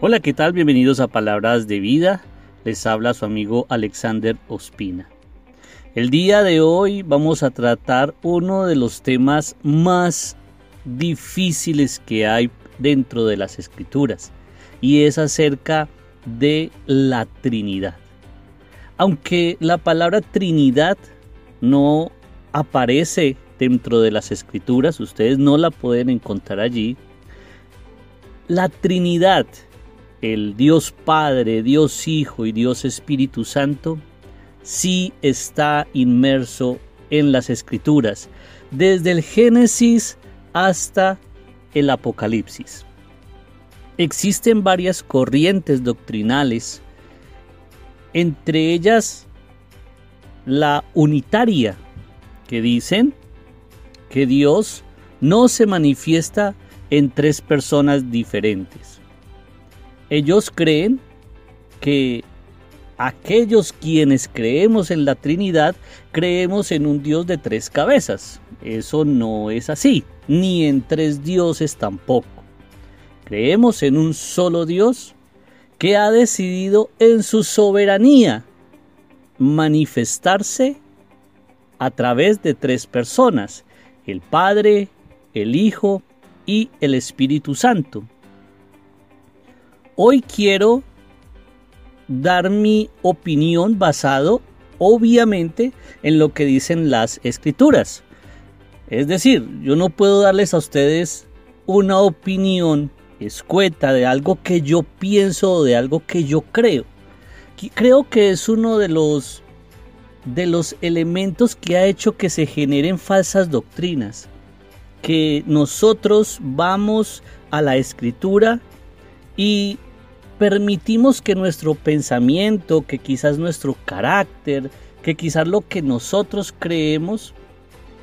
Hola, ¿qué tal? Bienvenidos a Palabras de Vida. Les habla su amigo Alexander Ospina. El día de hoy vamos a tratar uno de los temas más difíciles que hay dentro de las escrituras y es acerca de la Trinidad. Aunque la palabra Trinidad no aparece dentro de las escrituras, ustedes no la pueden encontrar allí, la Trinidad el Dios Padre, Dios Hijo y Dios Espíritu Santo sí está inmerso en las escrituras, desde el Génesis hasta el Apocalipsis. Existen varias corrientes doctrinales, entre ellas la unitaria, que dicen que Dios no se manifiesta en tres personas diferentes ellos creen que aquellos quienes creemos en la Trinidad creemos en un Dios de tres cabezas. Eso no es así, ni en tres dioses tampoco. Creemos en un solo Dios que ha decidido en su soberanía manifestarse a través de tres personas, el Padre, el Hijo y el Espíritu Santo. Hoy quiero dar mi opinión basado obviamente en lo que dicen las escrituras. Es decir, yo no puedo darles a ustedes una opinión escueta de algo que yo pienso o de algo que yo creo. Creo que es uno de los de los elementos que ha hecho que se generen falsas doctrinas, que nosotros vamos a la escritura y permitimos que nuestro pensamiento, que quizás nuestro carácter, que quizás lo que nosotros creemos,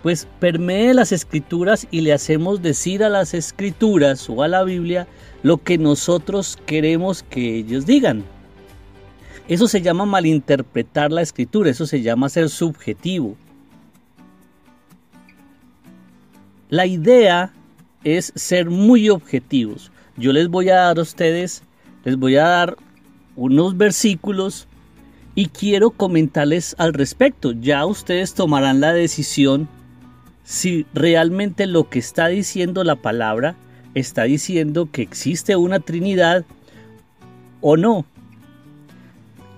pues permee las escrituras y le hacemos decir a las escrituras o a la Biblia lo que nosotros queremos que ellos digan. Eso se llama malinterpretar la escritura, eso se llama ser subjetivo. La idea es ser muy objetivos. Yo les voy a dar a ustedes les voy a dar unos versículos y quiero comentarles al respecto. Ya ustedes tomarán la decisión si realmente lo que está diciendo la palabra está diciendo que existe una Trinidad o no.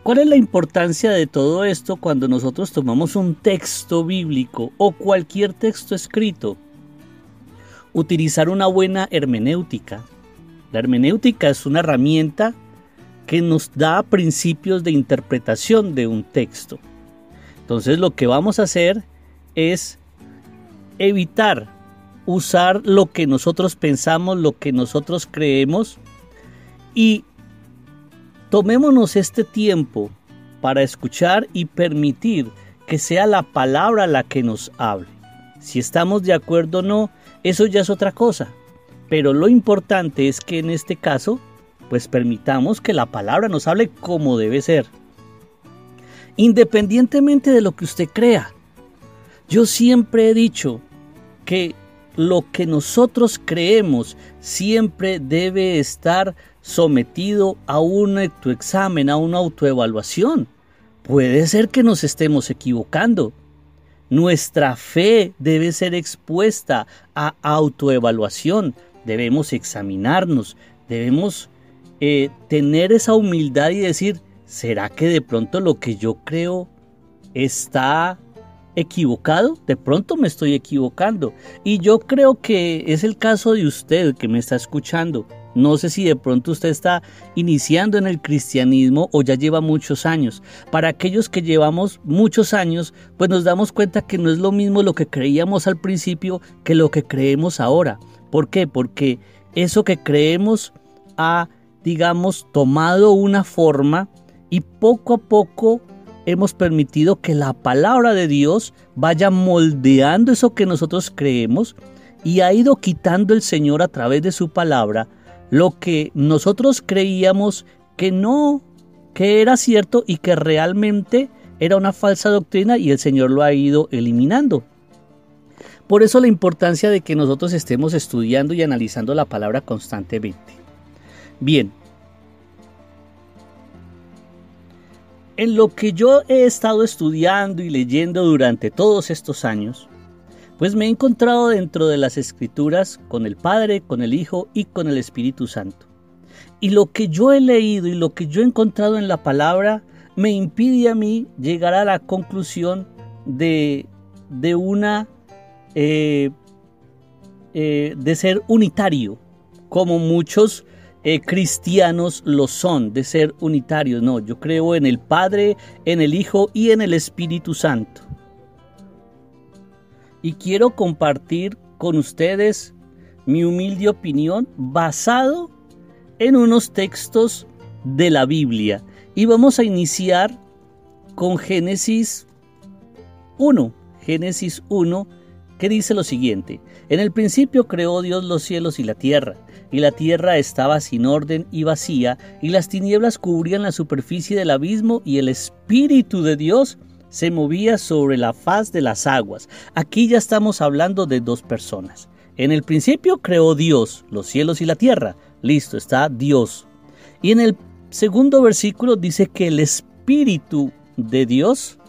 ¿Cuál es la importancia de todo esto cuando nosotros tomamos un texto bíblico o cualquier texto escrito? Utilizar una buena hermenéutica. La hermenéutica es una herramienta que nos da principios de interpretación de un texto. Entonces lo que vamos a hacer es evitar usar lo que nosotros pensamos, lo que nosotros creemos y tomémonos este tiempo para escuchar y permitir que sea la palabra la que nos hable. Si estamos de acuerdo o no, eso ya es otra cosa. Pero lo importante es que en este caso, pues permitamos que la palabra nos hable como debe ser. Independientemente de lo que usted crea. Yo siempre he dicho que lo que nosotros creemos siempre debe estar sometido a un autoexamen, a una autoevaluación. Puede ser que nos estemos equivocando. Nuestra fe debe ser expuesta a autoevaluación debemos examinarnos, debemos eh, tener esa humildad y decir, ¿será que de pronto lo que yo creo está equivocado? De pronto me estoy equivocando. Y yo creo que es el caso de usted que me está escuchando. No sé si de pronto usted está iniciando en el cristianismo o ya lleva muchos años. Para aquellos que llevamos muchos años, pues nos damos cuenta que no es lo mismo lo que creíamos al principio que lo que creemos ahora. ¿Por qué? Porque eso que creemos ha, digamos, tomado una forma y poco a poco hemos permitido que la palabra de Dios vaya moldeando eso que nosotros creemos y ha ido quitando el Señor a través de su palabra lo que nosotros creíamos que no, que era cierto y que realmente era una falsa doctrina y el Señor lo ha ido eliminando. Por eso la importancia de que nosotros estemos estudiando y analizando la palabra constantemente. Bien, en lo que yo he estado estudiando y leyendo durante todos estos años, pues me he encontrado dentro de las escrituras con el Padre, con el Hijo y con el Espíritu Santo. Y lo que yo he leído y lo que yo he encontrado en la palabra me impide a mí llegar a la conclusión de, de una eh, eh, de ser unitario, como muchos eh, cristianos lo son, de ser unitarios. No, yo creo en el Padre, en el Hijo y en el Espíritu Santo. Y quiero compartir con ustedes mi humilde opinión basado en unos textos de la Biblia. Y vamos a iniciar con Génesis 1. Génesis 1, que dice lo siguiente. En el principio creó Dios los cielos y la tierra y la tierra estaba sin orden y vacía, y las tinieblas cubrían la superficie del abismo, y el Espíritu de Dios se movía sobre la faz de las aguas. Aquí ya estamos hablando de dos personas. En el principio creó Dios los cielos y la tierra. Listo, está Dios. Y en el segundo versículo dice que el Espíritu de Dios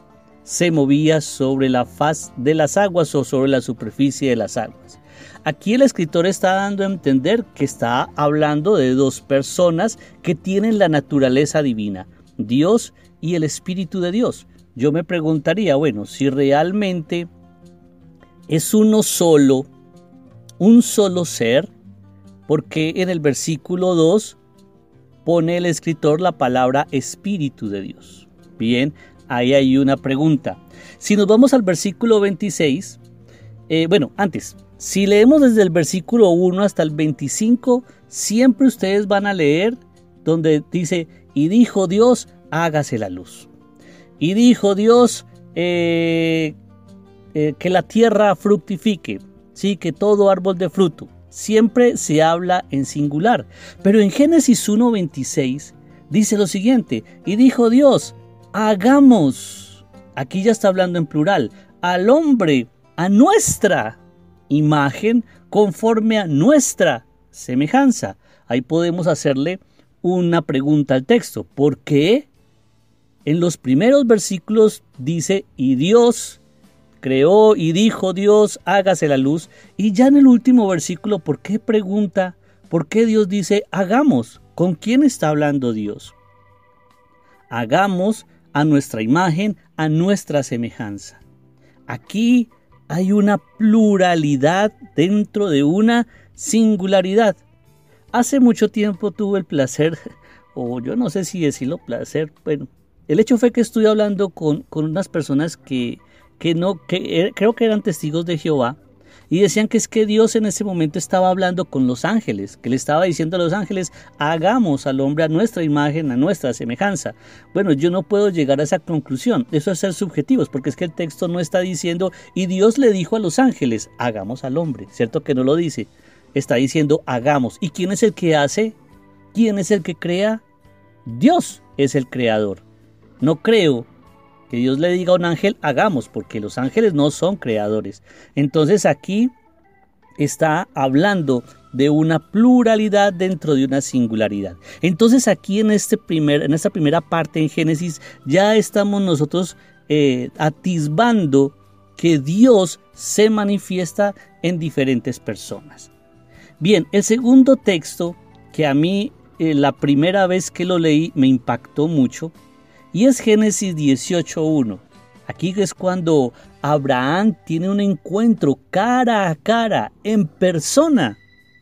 se movía sobre la faz de las aguas o sobre la superficie de las aguas. Aquí el escritor está dando a entender que está hablando de dos personas que tienen la naturaleza divina, Dios y el Espíritu de Dios. Yo me preguntaría, bueno, si realmente es uno solo, un solo ser, porque en el versículo 2 pone el escritor la palabra Espíritu de Dios. Bien, ahí hay una pregunta. Si nos vamos al versículo 26, eh, bueno, antes, si leemos desde el versículo 1 hasta el 25, siempre ustedes van a leer donde dice, y dijo Dios, hágase la luz. Y dijo Dios eh, eh, que la tierra fructifique, sí, que todo árbol de fruto. Siempre se habla en singular. Pero en Génesis 1.26 dice lo siguiente, y dijo Dios, hagamos, aquí ya está hablando en plural, al hombre, a nuestra imagen conforme a nuestra semejanza. Ahí podemos hacerle una pregunta al texto. ¿Por qué? En los primeros versículos dice, y Dios creó y dijo Dios, hágase la luz. Y ya en el último versículo, ¿por qué pregunta? ¿Por qué Dios dice, hagamos? ¿Con quién está hablando Dios? Hagamos a nuestra imagen, a nuestra semejanza. Aquí hay una pluralidad dentro de una singularidad. Hace mucho tiempo tuve el placer, o yo no sé si decirlo placer, bueno, el hecho fue que estuve hablando con, con unas personas que, que no, que er, creo que eran testigos de Jehová, y decían que es que Dios en ese momento estaba hablando con los ángeles, que le estaba diciendo a los ángeles, hagamos al hombre a nuestra imagen, a nuestra semejanza. Bueno, yo no puedo llegar a esa conclusión, eso es ser subjetivos, porque es que el texto no está diciendo, y Dios le dijo a los ángeles, hagamos al hombre, ¿cierto que no lo dice? Está diciendo, hagamos. ¿Y quién es el que hace? ¿Quién es el que crea? Dios es el creador. No creo que Dios le diga a un ángel, hagamos, porque los ángeles no son creadores. Entonces aquí está hablando de una pluralidad dentro de una singularidad. Entonces aquí en, este primer, en esta primera parte en Génesis ya estamos nosotros eh, atisbando que Dios se manifiesta en diferentes personas. Bien, el segundo texto que a mí eh, la primera vez que lo leí me impactó mucho y es Génesis 18.1. Aquí es cuando Abraham tiene un encuentro cara a cara, en persona,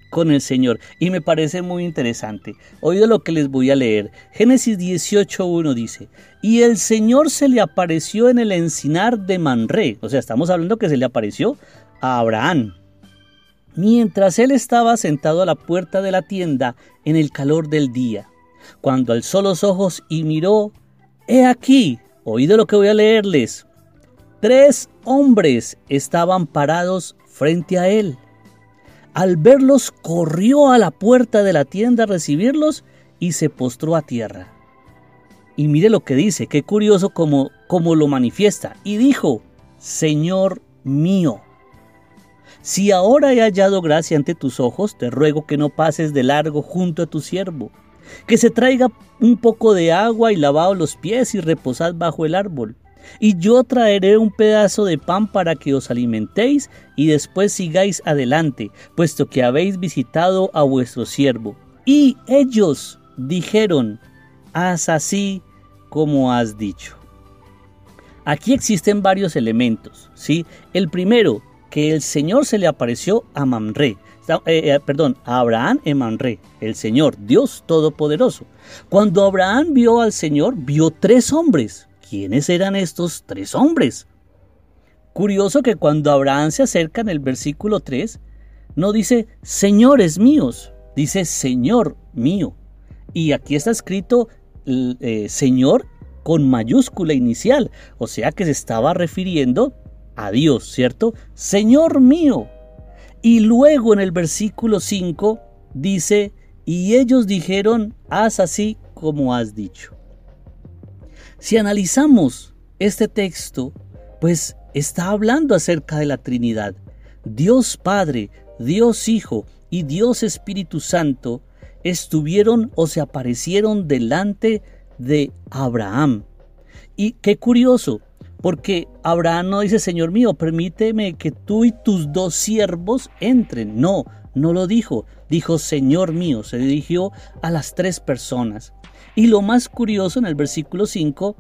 con el Señor. Y me parece muy interesante. Oído lo que les voy a leer. Génesis 18.1 dice, y el Señor se le apareció en el encinar de Manré. O sea, estamos hablando que se le apareció a Abraham. Mientras él estaba sentado a la puerta de la tienda en el calor del día. Cuando alzó los ojos y miró, He aquí, oído lo que voy a leerles. Tres hombres estaban parados frente a él. Al verlos, corrió a la puerta de la tienda a recibirlos y se postró a tierra. Y mire lo que dice, qué curioso como, como lo manifiesta. Y dijo, Señor mío, si ahora he hallado gracia ante tus ojos, te ruego que no pases de largo junto a tu siervo Que se traiga un poco de agua y lavado los pies y reposad bajo el árbol. Y yo traeré un pedazo de pan para que os alimentéis y después sigáis adelante, puesto que habéis visitado a vuestro siervo. Y ellos dijeron, haz así como has dicho. Aquí existen varios elementos, ¿sí? El primero, que el Señor se le apareció a Mamre, eh, eh, perdón, Abraham en el Señor, Dios Todopoderoso. Cuando Abraham vio al Señor, vio tres hombres. ¿Quiénes eran estos tres hombres? Curioso que cuando Abraham se acerca en el versículo 3, no dice señores míos, dice Señor mío. Y aquí está escrito eh, Señor con mayúscula inicial, o sea que se estaba refiriendo a Dios, ¿cierto? Señor mío. Y luego en el versículo 5 dice, y ellos dijeron, haz así como has dicho. Si analizamos este texto, pues está hablando acerca de la Trinidad. Dios Padre, Dios Hijo y Dios Espíritu Santo estuvieron o se aparecieron delante de Abraham. Y qué curioso, porque Abraham no dice, Señor mío, permíteme que tú y tus dos siervos entren. No, no lo dijo. Dijo, Señor mío, se dirigió a las tres personas. Y lo más curioso en el versículo 5,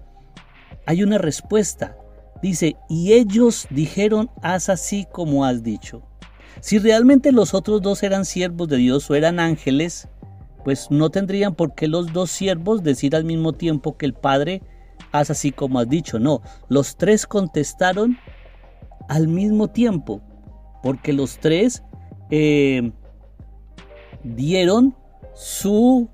hay una respuesta. Dice, y ellos dijeron, haz así como has dicho. Si realmente los otros dos eran siervos de Dios o eran ángeles, pues no tendrían por qué los dos siervos decir al mismo tiempo que el Padre, haz así como has dicho. No, los tres contestaron al mismo tiempo, porque los tres eh, dieron su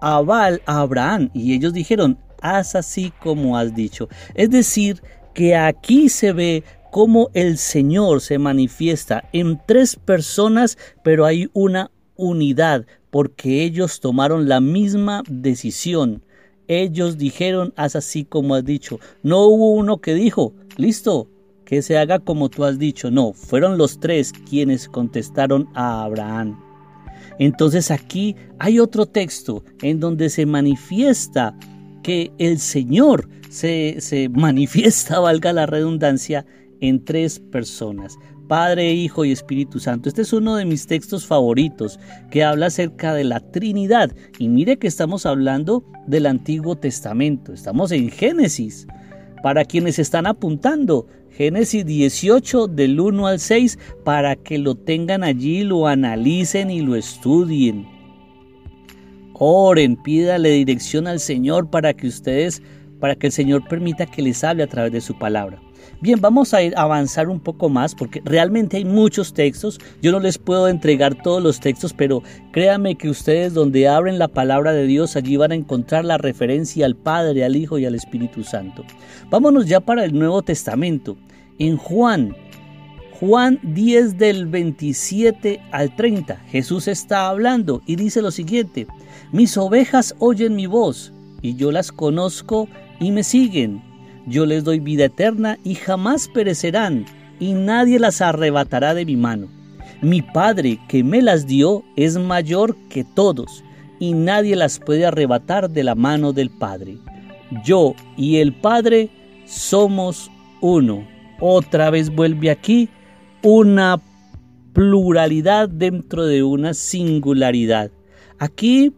aval a Abraham y ellos dijeron, haz así como has dicho. Es decir, que aquí se ve cómo el Señor se manifiesta en tres personas, pero hay una unidad, porque ellos tomaron la misma decisión. Ellos dijeron, haz así como has dicho. No hubo uno que dijo, listo, que se haga como tú has dicho. No, fueron los tres quienes contestaron a Abraham. Entonces aquí hay otro texto en donde se manifiesta que el Señor se, se manifiesta, valga la redundancia, en tres personas. Padre, Hijo y Espíritu Santo. Este es uno de mis textos favoritos que habla acerca de la Trinidad. Y mire que estamos hablando del Antiguo Testamento. Estamos en Génesis. Para quienes están apuntando, Génesis 18 del 1 al 6, para que lo tengan allí, lo analicen y lo estudien. Oren, pídale dirección al Señor para que ustedes, para que el Señor permita que les hable a través de su palabra. Bien, vamos a ir avanzar un poco más porque realmente hay muchos textos. Yo no les puedo entregar todos los textos, pero créanme que ustedes donde abren la palabra de Dios, allí van a encontrar la referencia al Padre, al Hijo y al Espíritu Santo. Vámonos ya para el Nuevo Testamento. En Juan, Juan 10 del 27 al 30, Jesús está hablando y dice lo siguiente, mis ovejas oyen mi voz y yo las conozco y me siguen yo les doy vida eterna y jamás perecerán, y nadie las arrebatará de mi mano. Mi Padre que me las dio es mayor que todos, y nadie las puede arrebatar de la mano del Padre. Yo y el Padre somos uno. Otra vez vuelve aquí una pluralidad dentro de una singularidad. Aquí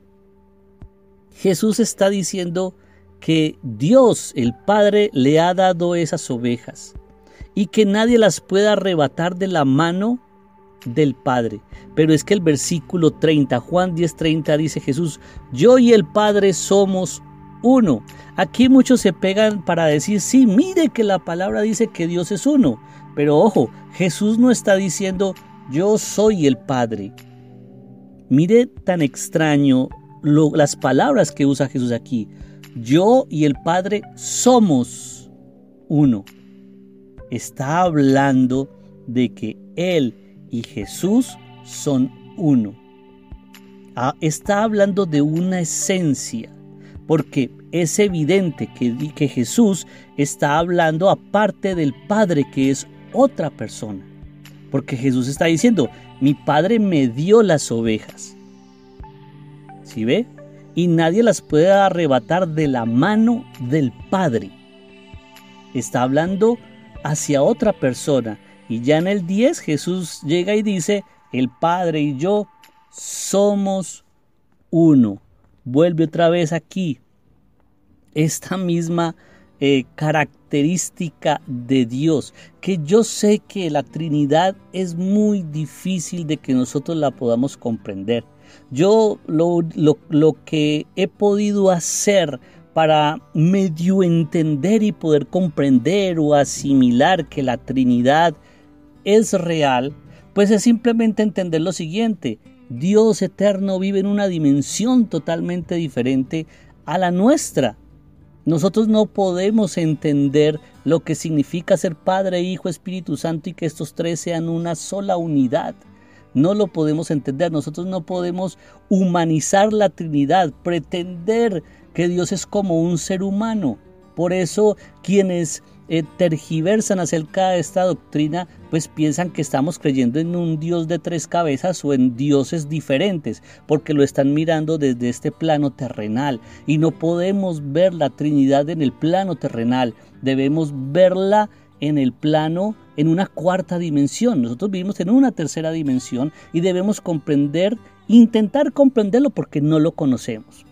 Jesús está diciendo, que Dios el Padre le ha dado esas ovejas y que nadie las pueda arrebatar de la mano del Padre. Pero es que el versículo 30, Juan 10:30 dice Jesús, yo y el Padre somos uno. Aquí muchos se pegan para decir, sí, mire que la palabra dice que Dios es uno. Pero ojo, Jesús no está diciendo, yo soy el Padre. Mire tan extraño las palabras que usa Jesús aquí yo y el Padre somos uno. Está hablando de que Él y Jesús son uno. Ah, está hablando de una esencia, porque es evidente que, que Jesús está hablando aparte del Padre, que es otra persona. Porque Jesús está diciendo, mi Padre me dio las ovejas. ¿Sí ve? Y nadie las puede arrebatar de la mano del Padre. Está hablando hacia otra persona. Y ya en el 10 Jesús llega y dice, el Padre y yo somos uno. Vuelve otra vez aquí. Esta misma eh, característica de Dios, que yo sé que la Trinidad es muy difícil de que nosotros la podamos comprender. Yo lo, lo que he podido hacer para medio entender y poder comprender o asimilar que la Trinidad es real, pues es simplemente entender lo siguiente. Dios eterno vive en una dimensión totalmente diferente a la nuestra. Nosotros no podemos entender lo que significa ser Padre, Hijo, Espíritu Santo y que estos tres sean una sola unidad. No lo podemos entender. Nosotros no podemos humanizar la Trinidad, pretender que Dios es como un ser humano. Por eso quienes eh, tergiversan acerca de esta doctrina, pues piensan que estamos creyendo en un Dios de tres cabezas o en dioses diferentes, porque lo están mirando desde este plano terrenal. Y no podemos ver la Trinidad en el plano terrenal, debemos verla en el plano, en una cuarta dimensión. Nosotros vivimos en una tercera dimensión y debemos comprender, intentar comprenderlo porque no lo conocemos.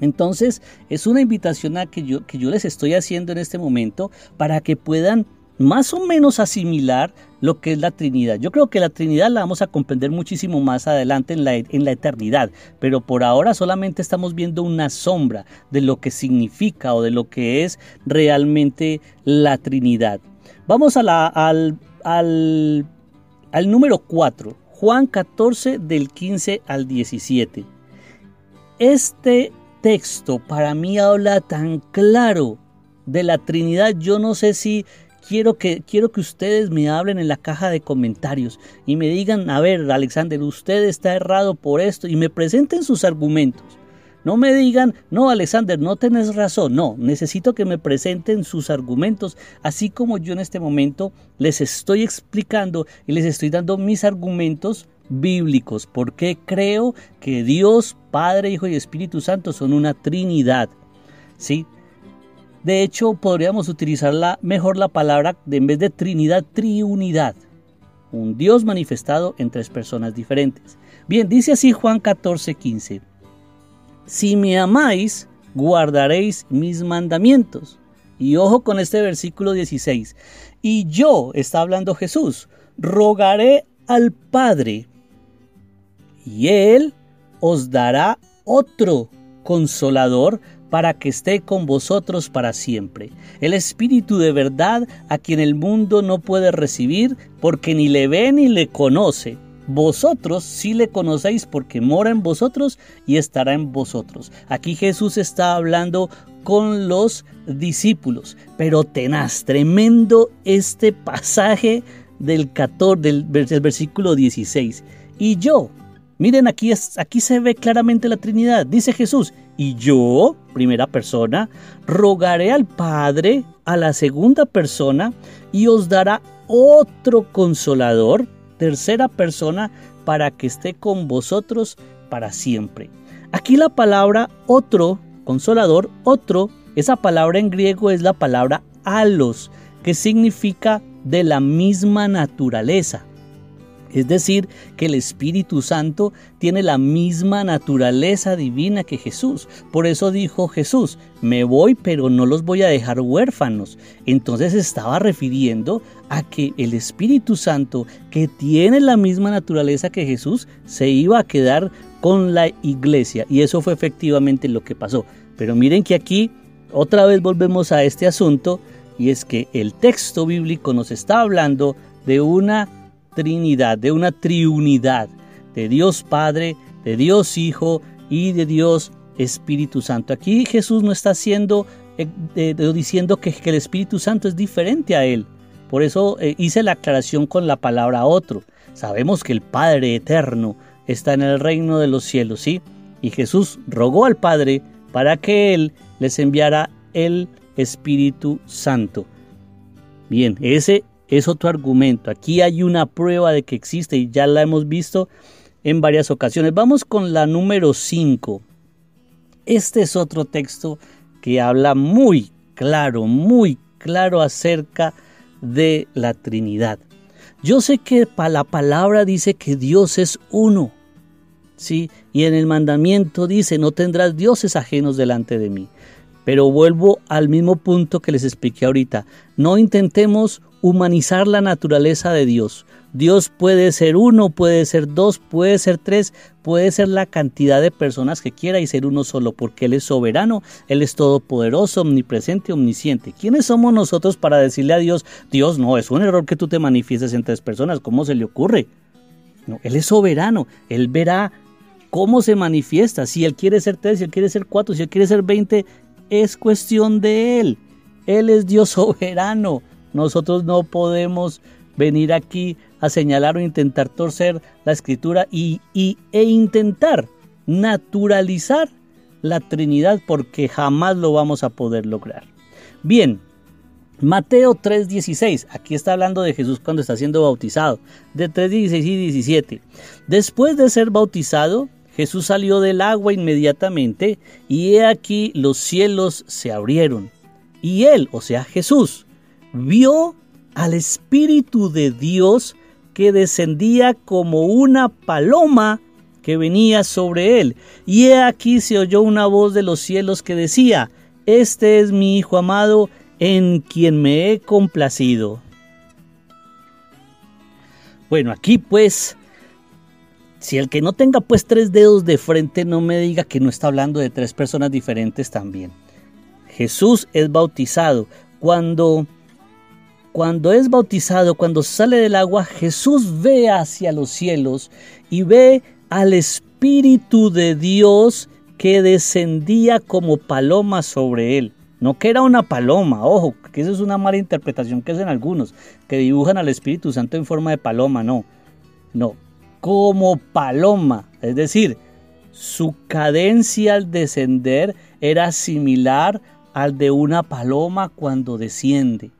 Entonces es una invitación a que yo, que yo les estoy haciendo en este momento para que puedan más o menos asimilar lo que es la Trinidad. Yo creo que la Trinidad la vamos a comprender muchísimo más adelante en la, en la eternidad, pero por ahora solamente estamos viendo una sombra de lo que significa o de lo que es realmente la Trinidad. Vamos al, al, al número 4, Juan 14 del 15 al 17. Este texto para mí habla tan claro de la Trinidad. Yo no sé si quiero que, quiero que ustedes me hablen en la caja de comentarios y me digan, a ver, Alexander, usted está errado por esto y me presenten sus argumentos. No me digan, no, Alexander, no tenés razón. No, necesito que me presenten sus argumentos, así como yo en este momento les estoy explicando y les estoy dando mis argumentos bíblicos, porque creo que Dios, Padre, Hijo y Espíritu Santo son una Trinidad. ¿Sí? De hecho, podríamos utilizar mejor la palabra en vez de Trinidad, Triunidad. Un Dios manifestado en tres personas diferentes. Bien, dice así Juan 14, 15. Si me amáis, guardaréis mis mandamientos. Y ojo con este versículo 16. Y yo, está hablando Jesús, rogaré al Padre y Él os dará otro consolador para que esté con vosotros para siempre. El Espíritu de verdad a quien el mundo no puede recibir porque ni le ve ni le conoce. Vosotros sí le conocéis porque mora en vosotros y estará en vosotros. Aquí Jesús está hablando con los discípulos, pero tenaz, tremendo este pasaje del 14, del, versículo 16. Y yo, Miren, aquí, aquí se ve claramente la Trinidad. Dice Jesús, y yo, primera persona, rogaré al Padre a la segunda persona y os dará otro consolador, tercera persona, para que esté con vosotros para siempre. Aquí la palabra otro, consolador, otro, esa palabra en griego es la palabra alos, que significa de la misma naturaleza. Es decir, que el Espíritu Santo tiene la misma naturaleza divina que Jesús. Por eso dijo Jesús, me voy pero no los voy a dejar huérfanos. Entonces estaba refiriendo a que el Espíritu Santo, que tiene la misma naturaleza que Jesús, se iba a quedar con la iglesia. Y eso fue efectivamente lo que pasó. Pero miren que aquí otra vez volvemos a este asunto y es que el texto bíblico nos está hablando de una Trinidad, de una triunidad, de Dios Padre, de Dios Hijo y de Dios Espíritu Santo. Aquí Jesús no está haciendo, eh, diciendo que, el Espíritu Santo es diferente a Él. Por eso eh, hice la aclaración con la palabra otro. Sabemos que el Padre eterno está en el reino de los cielos, ¿sí? Y Jesús rogó al Padre para que Él les enviara el Espíritu Santo. Bien, ese es otro argumento. Aquí hay una prueba de que existe y ya la hemos visto en varias ocasiones. Vamos con la número 5. Este es otro texto que habla muy claro, muy claro acerca de la Trinidad. Yo sé que la palabra dice que Dios es uno, ¿sí? Y en el mandamiento dice, no tendrás dioses ajenos delante de mí. Pero vuelvo al mismo punto que les expliqué ahorita. No intentemos humanizar la naturaleza de Dios. Dios puede ser uno, puede ser dos, puede ser tres, puede ser la cantidad de personas que quiera y ser uno solo, porque Él es soberano, Él es todopoderoso, omnipresente, omnisciente. ¿Quiénes somos nosotros para decirle a Dios, Dios, no, es un error que tú te manifiestes en tres personas, ¿cómo se le ocurre? No, Él es soberano, Él verá cómo se manifiesta, si Él quiere ser tres, si Él quiere ser cuatro, si Él quiere ser veinte, es cuestión de Él. Él es Dios soberano. Nosotros no podemos venir aquí a señalar o intentar torcer la escritura y, e intentar naturalizar la Trinidad porque jamás lo vamos a poder lograr. Bien, Mateo 3:16, aquí está hablando de Jesús cuando está siendo bautizado, de 3:16 y 17. Después de ser bautizado, Jesús salió del agua inmediatamente y he aquí los cielos se abrieron. Y él, o sea Jesús, vio al Espíritu de Dios que descendía como una paloma que venía sobre él. Y he aquí se oyó una voz de los cielos que decía, Este es mi Hijo amado, en quien me he complacido. Bueno, aquí pues, si el que no tenga pues tres dedos de frente no me diga que no está hablando de tres personas diferentes también. Jesús es bautizado. Cuando cuando es bautizado, cuando sale del agua, Jesús ve hacia los cielos y ve al Espíritu de Dios que descendía como paloma sobre él. No que era una paloma, ojo, que esa es una mala interpretación que hacen algunos, que dibujan al Espíritu Santo en forma de paloma, no. No, como paloma, es decir, su cadencia al descender era similar al de una paloma cuando desciende.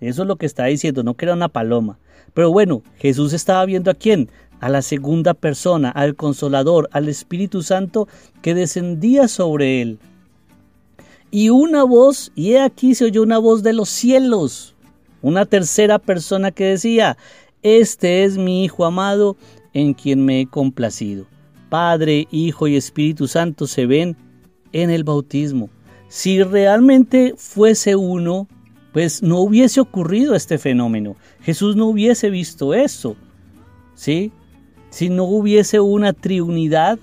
Eso es lo que está diciendo, no que era una paloma. Pero bueno, Jesús estaba viendo a quién? A la segunda persona, al consolador, al Espíritu Santo que descendía sobre él. Y una voz, y he aquí se oyó una voz de los cielos, una tercera persona que decía, Este es mi Hijo amado, en quien me he complacido. Padre, Hijo y Espíritu Santo se ven en el bautismo. Si realmente fuese uno, pues no hubiese ocurrido este fenómeno. Jesús no hubiese visto eso. ¿Sí? Si no hubiese una triunidad,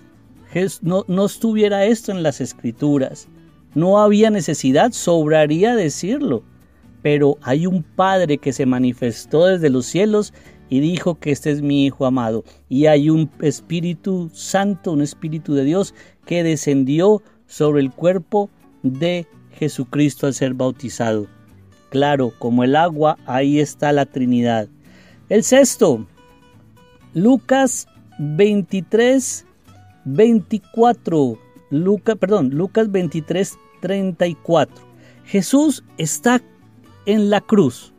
no, no estuviera esto en las escrituras. No había necesidad, sobraría decirlo. Pero hay un Padre que se manifestó desde los cielos y dijo que este es mi Hijo amado. Y hay un Espíritu Santo, un Espíritu de Dios que descendió sobre el cuerpo de Jesucristo al ser bautizado claro como el agua, ahí está la Trinidad. El sexto, Lucas 23, 24. Lucas, perdón, Lucas 23, 34. Jesús está en la cruz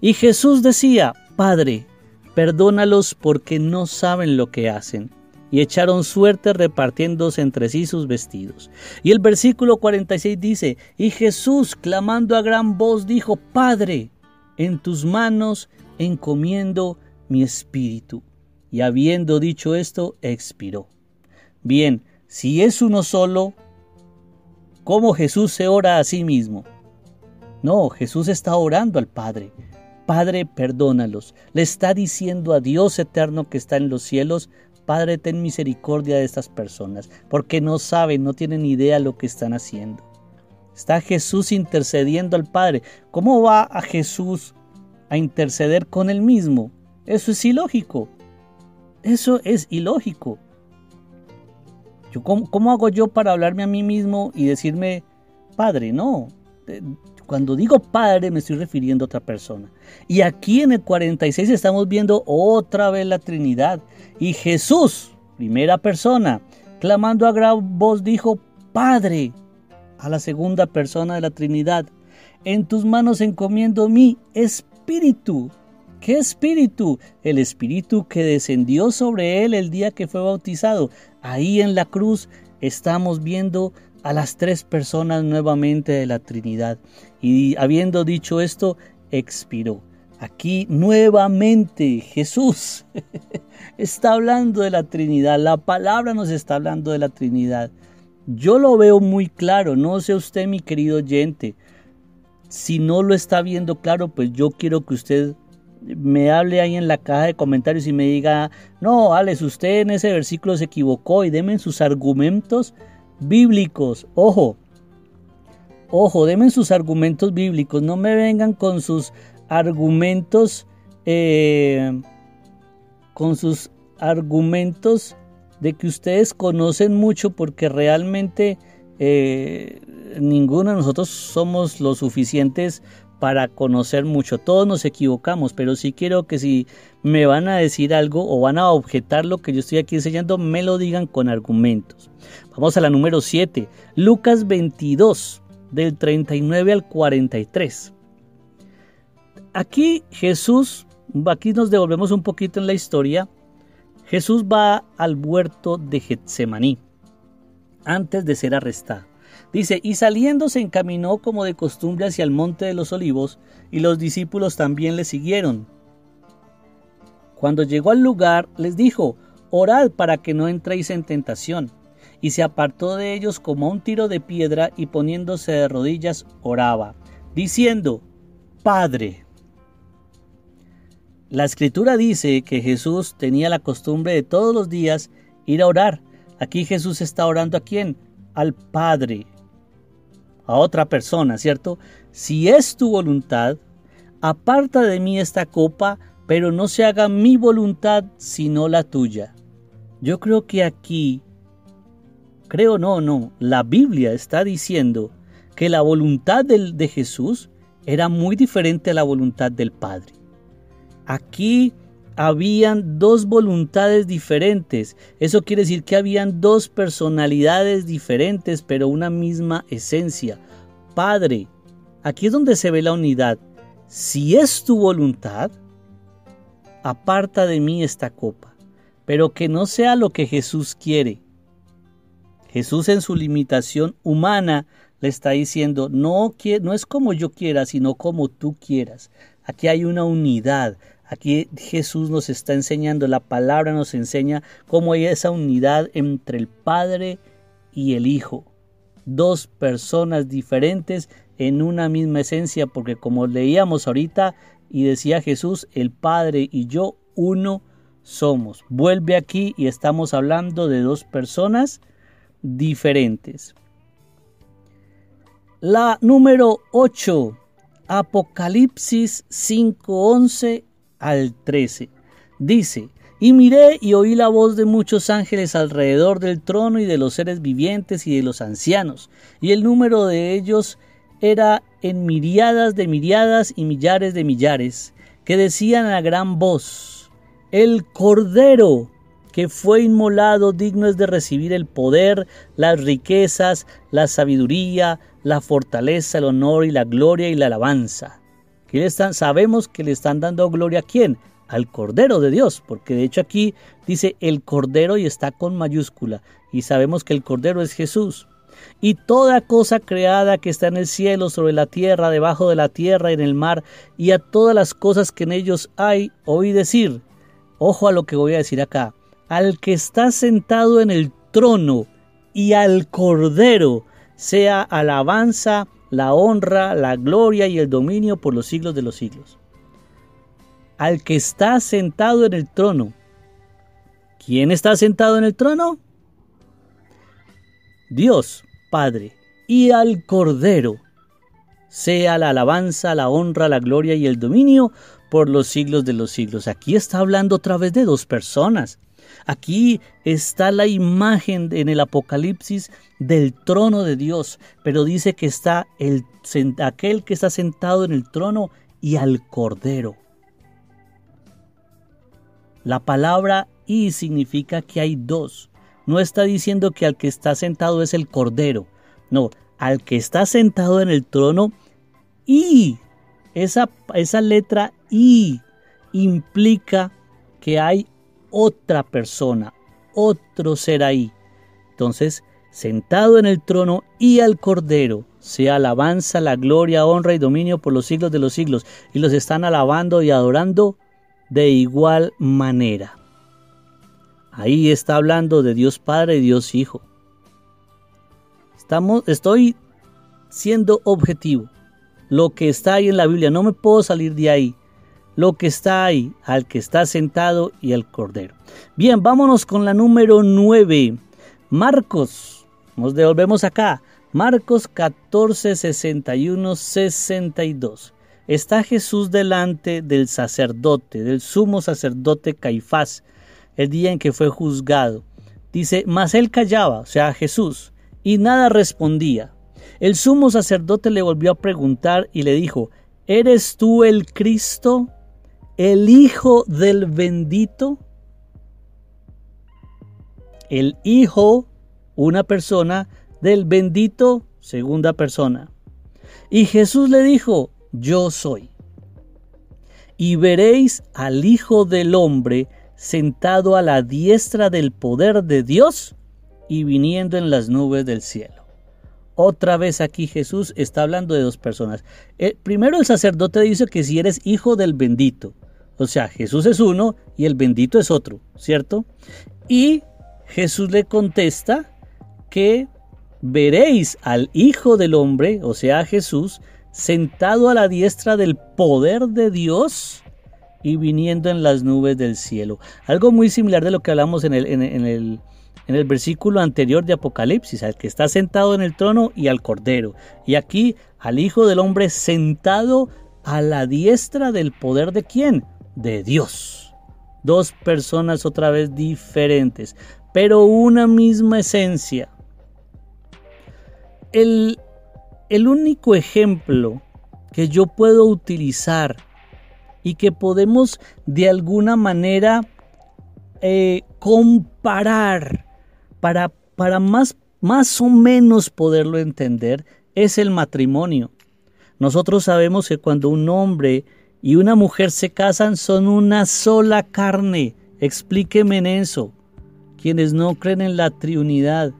y Jesús decía, Padre, perdónalos porque no saben lo que hacen y echaron suerte repartiéndose entre sí sus vestidos. Y el versículo 46 dice, y Jesús clamando a gran voz dijo, Padre, en tus manos encomiendo mi espíritu. Y habiendo dicho esto, expiró. Bien, si es uno solo, ¿cómo Jesús se ora a sí mismo? No, Jesús está orando al Padre. Padre, perdónalos. Le está diciendo a Dios eterno que está en los cielos, Padre, ten misericordia de estas personas, porque no saben, no tienen idea lo que están haciendo. Está Jesús intercediendo al Padre. ¿Cómo va a Jesús a interceder con él mismo? Eso es ilógico. Eso es ilógico. Yo, ¿cómo, ¿Cómo hago yo para hablarme a mí mismo y decirme, Padre? No. Eh, cuando digo Padre me estoy refiriendo a otra persona. Y aquí en el 46 estamos viendo otra vez la Trinidad. Y Jesús, primera persona, clamando a gran voz, dijo, Padre, a la segunda persona de la Trinidad, en tus manos encomiendo mi espíritu. ¿Qué espíritu? El espíritu que descendió sobre él el día que fue bautizado. Ahí en la cruz estamos viendo a las tres personas nuevamente de la Trinidad. Y habiendo dicho esto, expiró. Aquí nuevamente Jesús está hablando de la Trinidad, la palabra nos está hablando de la Trinidad. Yo lo veo muy claro, no sé usted mi querido oyente, si no lo está viendo claro, pues yo quiero que usted me hable ahí en la caja de comentarios y me diga, no, Alex, usted en ese versículo se equivocó y deme sus argumentos bíblicos. Ojo, ojo, denme sus argumentos bíblicos, no me vengan con sus argumentos, eh, con sus argumentos de que ustedes conocen mucho porque realmente eh, ninguno de nosotros somos lo suficientes para conocer mucho. Todos nos equivocamos, pero sí quiero que si me van a decir algo o van a objetar lo que yo estoy aquí enseñando, me lo digan con argumentos. Vamos a la número 7, Lucas 22, del 39 al 43. Aquí Jesús, aquí nos devolvemos un poquito en la historia. Jesús va al huerto de Getsemaní antes de ser arrestado. Dice, y saliendo se encaminó como de costumbre hacia el monte de los olivos, y los discípulos también le siguieron. Cuando llegó al lugar, les dijo, orad para que no entréis en tentación. Y se apartó de ellos como un tiro de piedra y poniéndose de rodillas oraba, diciendo, Padre. La escritura dice que Jesús tenía la costumbre de todos los días ir a orar. Aquí Jesús está orando a quién? Al Padre a otra persona, ¿cierto? Si es tu voluntad, aparta de mí esta copa, pero no se haga mi voluntad sino la tuya. Yo creo que aquí, creo no, no, la Biblia está diciendo que la voluntad de, de Jesús era muy diferente a la voluntad del Padre. Aquí habían dos voluntades diferentes. Eso quiere decir que habían dos personalidades diferentes, pero una misma esencia. Padre, aquí es donde se ve la unidad. Si es tu voluntad, aparta de mí esta copa, pero que no sea lo que Jesús quiere. Jesús en su limitación humana le está diciendo, no, no es como yo quiera, sino como tú quieras. Aquí hay una unidad, Aquí Jesús nos está enseñando, la palabra nos enseña cómo hay esa unidad entre el Padre y el Hijo. Dos personas diferentes en una misma esencia, porque como leíamos ahorita y decía Jesús, el Padre y yo uno somos. Vuelve aquí y estamos hablando de dos personas diferentes. La número 8, Apocalipsis 5:11 al 13. Dice, y miré y oí la voz de muchos ángeles alrededor del trono y de los seres vivientes y de los ancianos, y el número de ellos era en miriadas de miriadas y millares de millares, que decían a gran voz, el Cordero que fue inmolado digno es de recibir el poder, las riquezas, la sabiduría, la fortaleza, el honor y la gloria y la alabanza están, sabemos que le están dando gloria a quién? Al Cordero de Dios, porque de hecho aquí dice el Cordero y está con mayúscula, y sabemos que el Cordero es Jesús. Y toda cosa creada que está en el cielo, sobre la tierra, debajo de la tierra, en el mar, y a todas las cosas que en ellos hay, oí decir, ojo a lo que voy a decir acá, al que está sentado en el trono y al Cordero, sea alabanza, la honra, la gloria y el dominio por los siglos de los siglos. Al que está sentado en el trono. ¿Quién está sentado en el trono? Dios, Padre, y al Cordero, sea la alabanza, la honra, la gloria y el dominio por los siglos de los siglos. Aquí está hablando otra vez de dos personas. Aquí está la imagen en el Apocalipsis del trono de Dios, pero dice que está el, aquel que está sentado en el trono y al Cordero. La palabra y significa que hay dos. No está diciendo que al que está sentado es el Cordero. No, al que está sentado en el trono y esa, esa letra y implica que hay otra persona, otro ser ahí. Entonces, sentado en el trono y al Cordero, sea alabanza, la gloria, honra y dominio por los siglos de los siglos. Y los están alabando y adorando de igual manera. Ahí está hablando de Dios Padre y Dios Hijo. Estamos, estoy siendo objetivo. Lo que está ahí en la Biblia, no me puedo salir de ahí. Lo que está ahí, al que está sentado y al Cordero. Bien, vámonos con la número 9. Marcos. Nos devolvemos acá. Marcos 14, 61, 62. Está Jesús delante del sacerdote, del sumo sacerdote Caifás, el día en que fue juzgado. Dice, mas él callaba, o sea, Jesús, y nada respondía. El sumo sacerdote le volvió a preguntar y le dijo, ¿eres tú el Cristo, el Hijo del bendito? El Hijo, una persona, del bendito, segunda persona. Y Jesús le dijo, yo soy. Y veréis al Hijo del Hombre sentado a la diestra del poder de Dios y viniendo en las nubes del cielo. Otra vez aquí Jesús está hablando de dos personas. Eh, primero el sacerdote dice que si eres hijo del bendito, o sea, Jesús es uno y el bendito es otro, ¿cierto? Y Jesús le contesta que veréis al Hijo del Hombre, o sea, Jesús, sentado a la diestra del poder de Dios y viniendo en las nubes del cielo. Algo muy similar de lo que hablamos en el, en, el, en el versículo anterior de Apocalipsis, al que está sentado en el trono y al Cordero. Y aquí al Hijo del Hombre sentado a la diestra del poder de quién? De Dios. Dos personas otra vez diferentes, pero una misma esencia. El, el único ejemplo que yo puedo utilizar y que podemos de alguna manera eh, comparar para, para más, más o menos poderlo entender es el matrimonio. Nosotros sabemos que cuando un hombre y una mujer se casan son una sola carne. Explíqueme en eso. Quienes no creen en la Trinidad,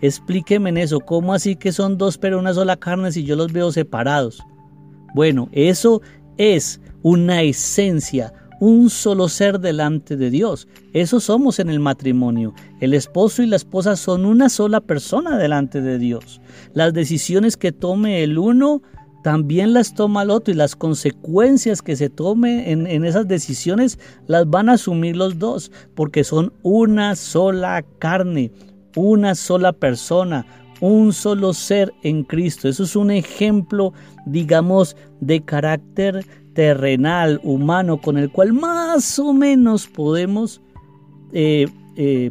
explíqueme en eso. ¿Cómo así que son dos pero una sola carne si yo los veo separados? Bueno, eso es una esencia, un solo ser delante de Dios. Eso somos en el matrimonio. El esposo y la esposa son una sola persona delante de Dios. Las decisiones que tome el uno también las toma el otro y las consecuencias que se tome en, en, esas decisiones las van a asumir los dos porque son una sola carne, una sola persona, un solo ser en Cristo. Eso es un ejemplo, digamos, de carácter terrenal, humano, con el cual más o menos podemos eh, eh,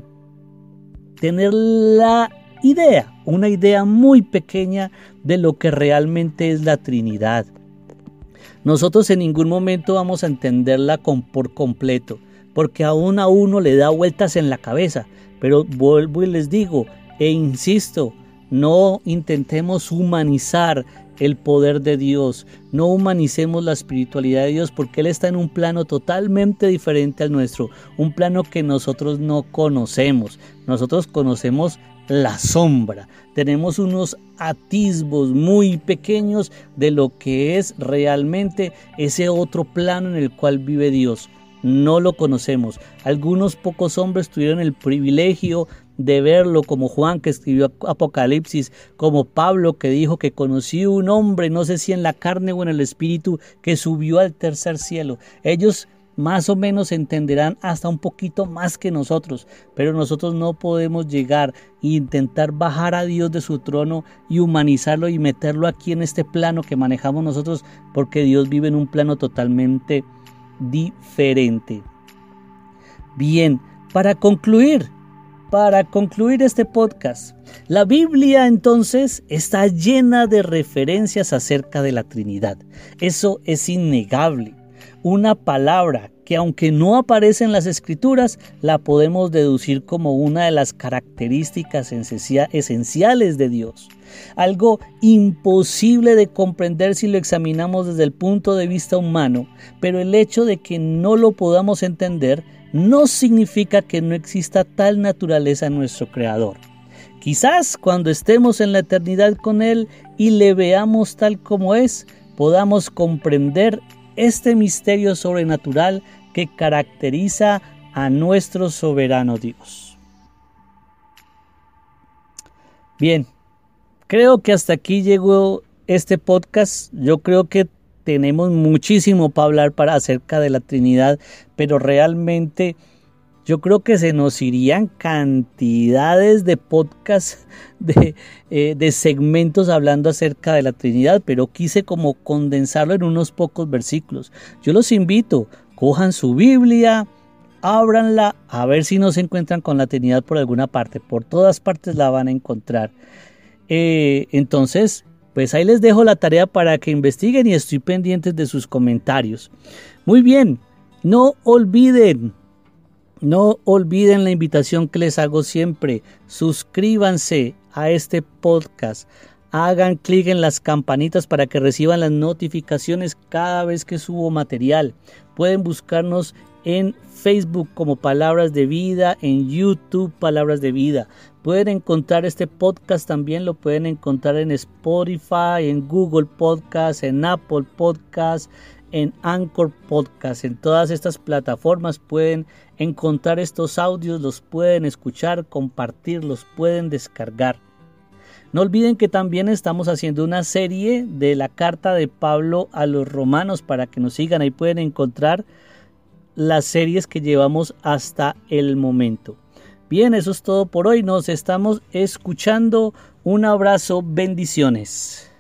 tener la idea, una idea muy pequeña de lo que realmente es la Trinidad. Nosotros en ningún momento vamos a entenderla con, por completo, porque aún a uno le da vueltas en la cabeza, pero vuelvo y les digo, e insisto, no intentemos humanizar el poder de Dios. No humanicemos la espiritualidad de Dios porque Él está en un plano totalmente diferente al nuestro, un plano que nosotros no conocemos. Nosotros conocemos la sombra, tenemos unos atisbos muy pequeños de lo que es realmente ese otro plano en el cual vive Dios. No lo conocemos. Algunos pocos hombres tuvieron el privilegio de verlo como Juan que escribió Apocalipsis, como Pablo que dijo que conocí un hombre, no sé si en la carne o en el espíritu, que subió al tercer cielo. Ellos más o menos entenderán hasta un poquito más que nosotros, pero nosotros no podemos llegar e intentar bajar a Dios de su trono y humanizarlo y meterlo aquí en este plano que manejamos nosotros, porque Dios vive en un plano totalmente diferente. Bien, para concluir, para concluir este podcast, la Biblia entonces está llena de referencias acerca de la Trinidad. Eso es innegable. Una palabra que aunque no aparece en las escrituras, la podemos deducir como una de las características esenciales de Dios. Algo imposible de comprender si lo examinamos desde el punto de vista humano, pero el hecho de que no lo podamos entender no significa que no exista tal naturaleza en nuestro Creador. Quizás cuando estemos en la eternidad con Él y le veamos tal como es, podamos comprender este misterio sobrenatural que caracteriza a nuestro soberano Dios. Bien, creo que hasta aquí llegó este podcast. Yo creo que tenemos muchísimo para hablar para acerca de la Trinidad, pero realmente yo creo que se nos irían cantidades de podcasts, de, eh, de, segmentos hablando acerca de la Trinidad, pero quise como condensarlo en unos pocos versículos. Yo los invito, cojan su Biblia, ábranla, a ver si no se encuentran con la Trinidad por alguna parte. Por todas partes la van a encontrar. Eh, entonces, pues ahí les dejo la tarea para que investiguen y estoy pendiente de sus comentarios. Muy bien, no olviden, no olviden la invitación que les hago siempre. Suscríbanse a este podcast. Hagan clic en las campanitas para que reciban las notificaciones cada vez que subo material. Pueden buscarnos en Facebook como Palabras de Vida, en YouTube Palabras de Vida. Pueden encontrar este podcast también, lo pueden encontrar en Spotify, en Google Podcast, en Apple Podcast, en Anchor Podcast. En todas estas plataformas pueden encontrar estos audios, los pueden escuchar, compartir, los pueden descargar. No olviden que también estamos haciendo una serie de la carta de Pablo a los romanos para que nos sigan. Ahí pueden encontrar las series que llevamos hasta el momento. Bien, eso es todo por hoy. Nos estamos escuchando. Un abrazo, bendiciones.